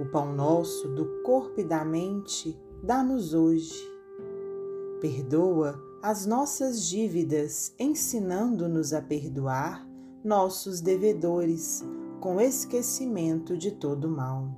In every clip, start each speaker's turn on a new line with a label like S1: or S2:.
S1: O pão nosso do corpo e da mente dá-nos hoje. Perdoa as nossas dívidas, ensinando-nos a perdoar nossos devedores, com esquecimento de todo mal.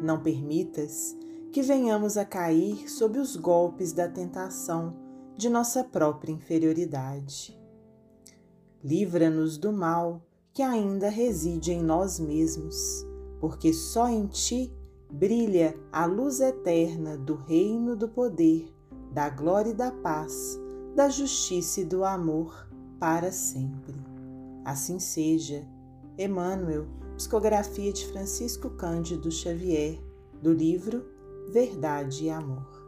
S1: Não permitas que venhamos a cair sob os golpes da tentação de nossa própria inferioridade. Livra-nos do mal que ainda reside em nós mesmos porque só em ti brilha a luz eterna do reino do poder, da glória e da paz, da justiça e do amor para sempre. Assim seja. Emmanuel, psicografia de Francisco Cândido Xavier, do livro Verdade e Amor.